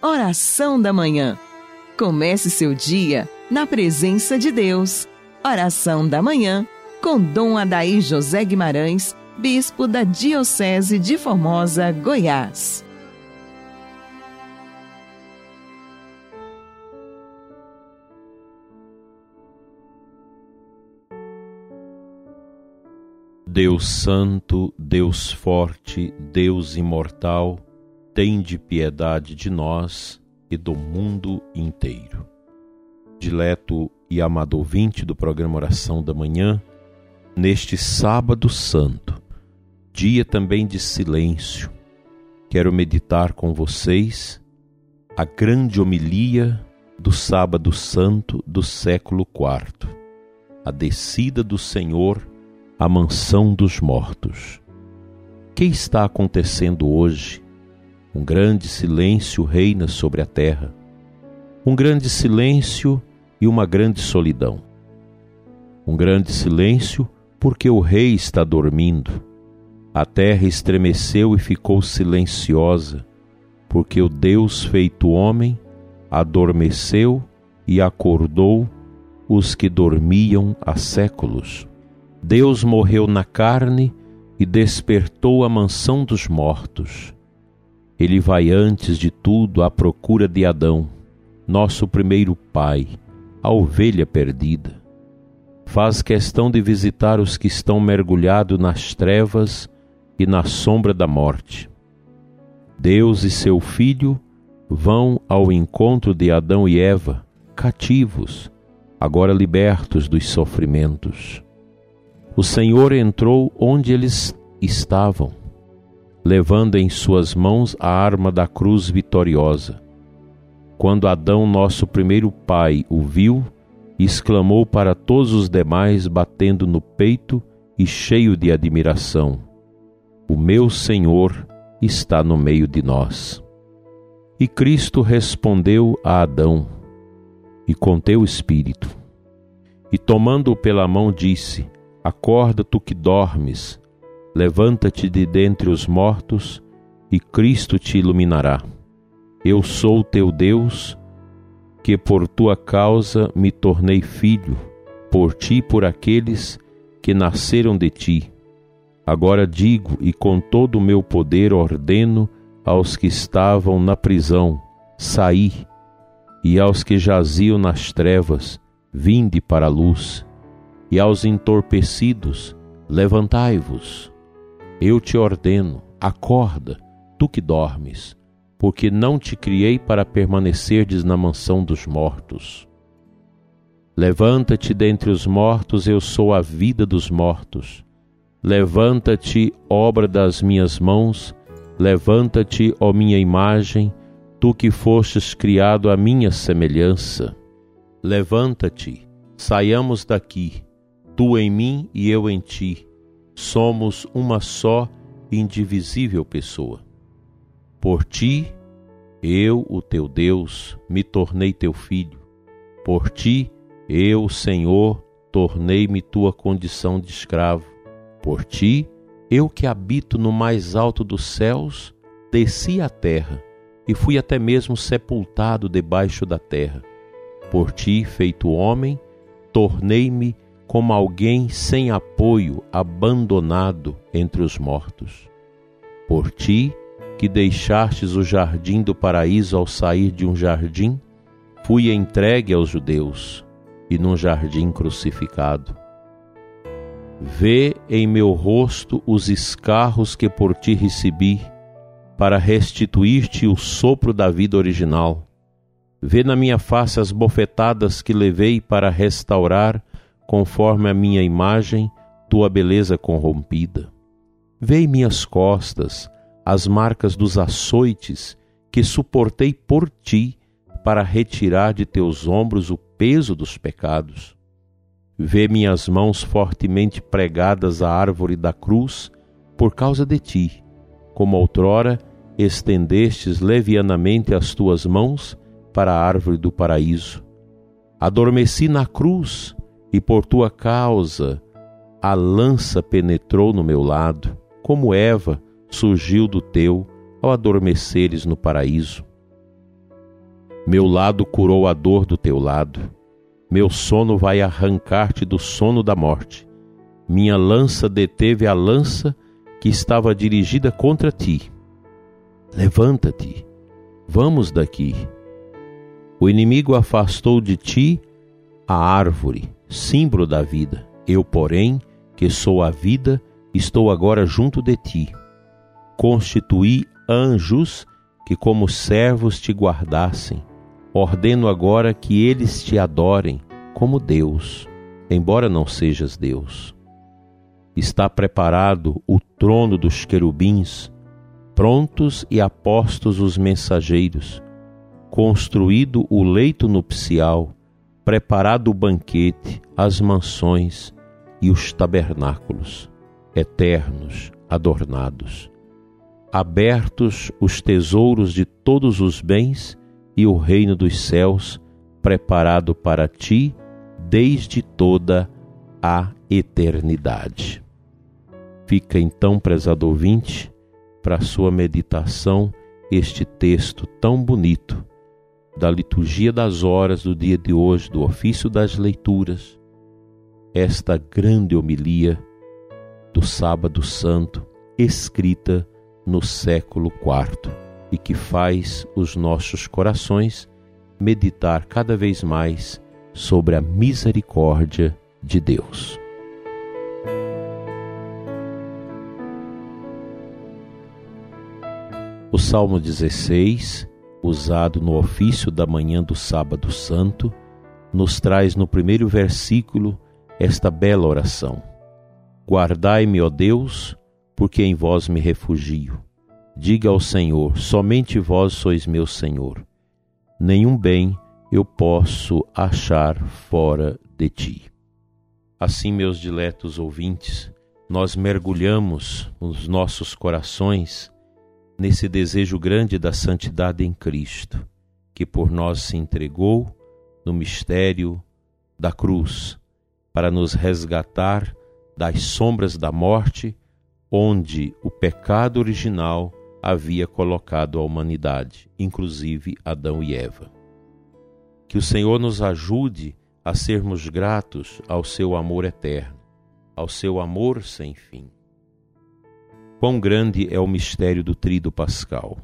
Oração da Manhã. Comece seu dia na presença de Deus. Oração da Manhã com Dom Adaí José Guimarães, Bispo da Diocese de Formosa, Goiás. Deus Santo, Deus Forte, Deus Imortal, tende piedade de nós e do mundo inteiro. Dileto e amado ouvinte do programa Oração da Manhã, neste Sábado Santo, dia também de silêncio, quero meditar com vocês a grande homilia do Sábado Santo do século IV, a descida do Senhor à mansão dos mortos. O que está acontecendo hoje? Um grande silêncio reina sobre a terra. Um grande silêncio e uma grande solidão. Um grande silêncio porque o rei está dormindo. A terra estremeceu e ficou silenciosa, porque o Deus feito homem adormeceu e acordou os que dormiam há séculos. Deus morreu na carne e despertou a mansão dos mortos. Ele vai antes de tudo à procura de Adão, nosso primeiro pai, a ovelha perdida. Faz questão de visitar os que estão mergulhados nas trevas e na sombra da morte. Deus e seu filho vão ao encontro de Adão e Eva, cativos, agora libertos dos sofrimentos. O Senhor entrou onde eles estavam levando em suas mãos a arma da cruz vitoriosa. Quando Adão, nosso primeiro pai, o viu, exclamou para todos os demais, batendo no peito e cheio de admiração: O meu Senhor está no meio de nós. E Cristo respondeu a Adão, e com teu espírito. E tomando-o pela mão, disse: Acorda tu que dormes, Levanta-te de dentre os mortos, e Cristo te iluminará. Eu sou teu Deus, que por tua causa me tornei filho, por ti e por aqueles que nasceram de ti. Agora digo e com todo o meu poder ordeno aos que estavam na prisão: saí, e aos que jaziam nas trevas: vinde para a luz, e aos entorpecidos: levantai-vos. Eu te ordeno, acorda, tu que dormes, porque não te criei para permanecerdes na mansão dos mortos. Levanta-te dentre os mortos, eu sou a vida dos mortos. Levanta-te, obra das minhas mãos, levanta-te, ó minha imagem, tu que fostes criado à minha semelhança. Levanta-te, saiamos daqui, tu em mim e eu em ti somos uma só indivisível pessoa. Por ti, eu, o teu Deus, me tornei teu filho. Por ti, eu, Senhor, tornei-me tua condição de escravo. Por ti, eu que habito no mais alto dos céus, desci à terra e fui até mesmo sepultado debaixo da terra. Por ti, feito homem, tornei-me como alguém sem apoio, abandonado entre os mortos. Por ti, que deixastes o jardim do paraíso ao sair de um jardim, fui entregue aos judeus e num jardim crucificado. Vê em meu rosto os escarros que por ti recebi, para restituir-te o sopro da vida original. Vê na minha face as bofetadas que levei para restaurar conforme a minha imagem, tua beleza corrompida. Vê em minhas costas as marcas dos açoites que suportei por ti para retirar de teus ombros o peso dos pecados. Vê minhas mãos fortemente pregadas à árvore da cruz por causa de ti, como outrora estendestes levianamente as tuas mãos para a árvore do paraíso. Adormeci na cruz e por tua causa a lança penetrou no meu lado, como Eva surgiu do teu ao adormeceres no paraíso. Meu lado curou a dor do teu lado. Meu sono vai arrancar-te do sono da morte. Minha lança deteve a lança que estava dirigida contra ti. Levanta-te, vamos daqui. O inimigo afastou de ti a árvore, símbolo da vida. Eu, porém, que sou a vida, estou agora junto de ti. Constituí anjos que, como servos, te guardassem. Ordeno agora que eles te adorem como Deus, embora não sejas Deus. Está preparado o trono dos querubins, prontos e apostos os mensageiros, construído o leito nupcial, preparado o banquete, as mansões e os tabernáculos, eternos, adornados. Abertos os tesouros de todos os bens e o reino dos céus, preparado para ti desde toda a eternidade. Fica então, prezado ouvinte, para sua meditação este texto tão bonito da liturgia das horas do dia de hoje, do ofício das leituras, esta grande homilia do Sábado Santo, escrita no século IV e que faz os nossos corações meditar cada vez mais sobre a misericórdia de Deus. O Salmo 16 usado no ofício da manhã do Sábado Santo, nos traz no primeiro versículo esta bela oração: Guardai-me, ó Deus, porque em vós me refugio. Diga ao Senhor: somente vós sois meu Senhor. Nenhum bem eu posso achar fora de ti. Assim, meus diletos ouvintes, nós mergulhamos os nossos corações nesse desejo grande da santidade em Cristo, que por nós se entregou no mistério da cruz, para nos resgatar das sombras da morte, onde o pecado original havia colocado a humanidade, inclusive Adão e Eva. Que o Senhor nos ajude a sermos gratos ao seu amor eterno, ao seu amor sem fim. Quão grande é o mistério do Tríduo Pascal.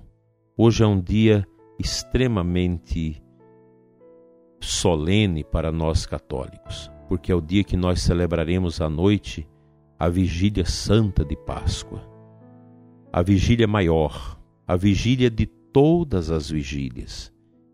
Hoje é um dia extremamente solene para nós católicos, porque é o dia que nós celebraremos à noite a vigília santa de Páscoa. A vigília maior, a vigília de todas as vigílias.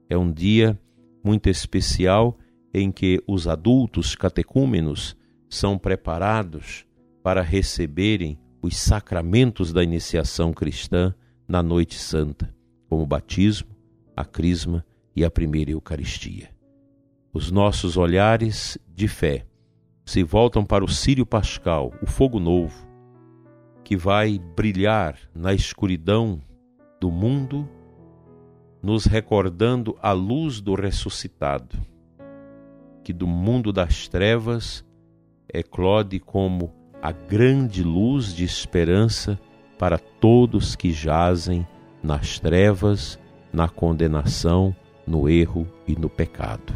É um dia muito especial em que os adultos catecúmenos são preparados para receberem os sacramentos da iniciação cristã na Noite Santa, como o batismo, a crisma e a primeira Eucaristia. Os nossos olhares de fé se voltam para o Sírio Pascal, o fogo novo, que vai brilhar na escuridão do mundo, nos recordando a luz do ressuscitado, que do mundo das trevas eclode como a grande luz de esperança para todos que jazem nas trevas, na condenação, no erro e no pecado.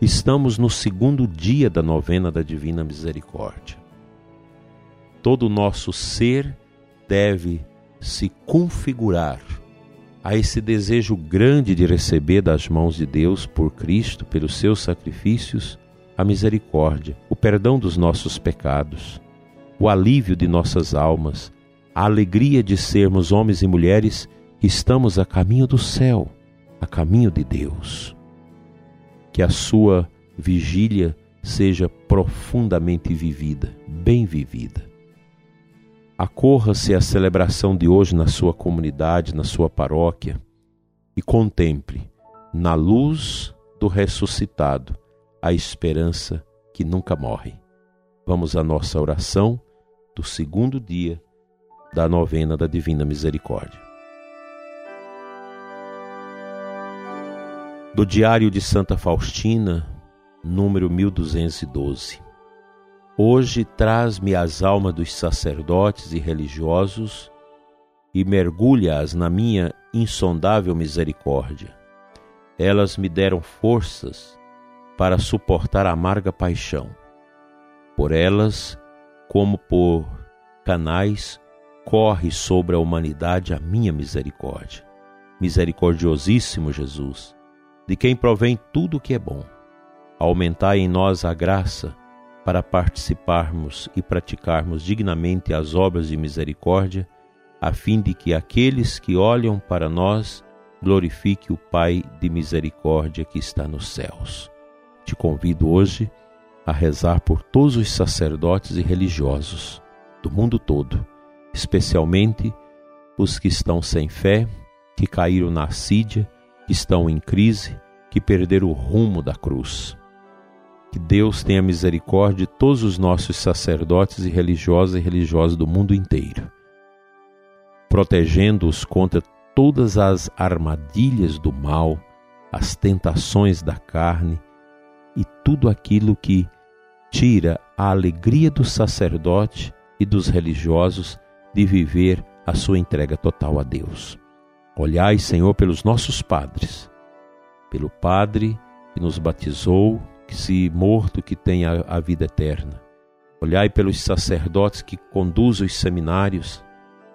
Estamos no segundo dia da novena da Divina Misericórdia. Todo o nosso ser deve se configurar a esse desejo grande de receber das mãos de Deus por Cristo, pelos seus sacrifícios, a misericórdia, o perdão dos nossos pecados o alívio de nossas almas, a alegria de sermos homens e mulheres que estamos a caminho do céu, a caminho de Deus. Que a sua vigília seja profundamente vivida, bem vivida. Acorra-se à celebração de hoje na sua comunidade, na sua paróquia e contemple, na luz do ressuscitado, a esperança que nunca morre. Vamos à nossa oração do segundo dia da novena da Divina Misericórdia. Do Diário de Santa Faustina, número 1212. Hoje traz-me as almas dos sacerdotes e religiosos e mergulha-as na minha insondável misericórdia. elas me deram forças para suportar a amarga paixão. Por elas, como por canais, corre sobre a humanidade a minha misericórdia. Misericordiosíssimo Jesus, de quem provém tudo o que é bom. Aumentai em nós a graça para participarmos e praticarmos dignamente as obras de misericórdia, a fim de que aqueles que olham para nós glorifiquem o Pai de misericórdia que está nos céus. Te convido hoje a rezar por todos os sacerdotes e religiosos do mundo todo, especialmente os que estão sem fé, que caíram na assídia, que estão em crise, que perderam o rumo da cruz. Que Deus tenha misericórdia de todos os nossos sacerdotes e religiosos e religiosas do mundo inteiro, protegendo-os contra todas as armadilhas do mal, as tentações da carne e tudo aquilo que tira a alegria do sacerdote e dos religiosos de viver a sua entrega total a Deus. Olhai, Senhor, pelos nossos padres, pelo Padre que nos batizou, que se morto que tem a, a vida eterna. Olhai pelos sacerdotes que conduzem os seminários,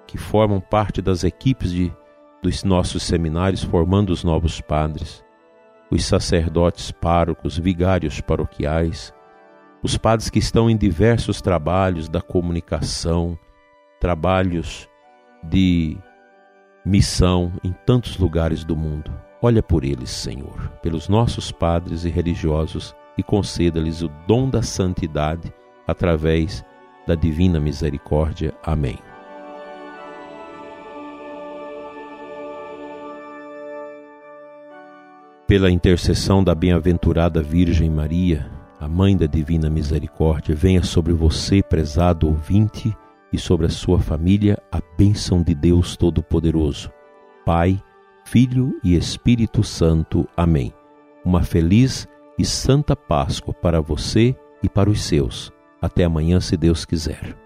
que formam parte das equipes de, dos nossos seminários, formando os novos padres, os sacerdotes párocos, vigários paroquiais, os padres que estão em diversos trabalhos da comunicação, trabalhos de missão em tantos lugares do mundo. Olha por eles, Senhor, pelos nossos padres e religiosos e conceda-lhes o dom da santidade através da divina misericórdia. Amém. Pela intercessão da bem-aventurada Virgem Maria, a Mãe da Divina Misericórdia, venha sobre você, prezado ouvinte, e sobre a sua família a bênção de Deus Todo-Poderoso, Pai, Filho e Espírito Santo. Amém. Uma feliz e Santa Páscoa para você e para os seus. Até amanhã, se Deus quiser.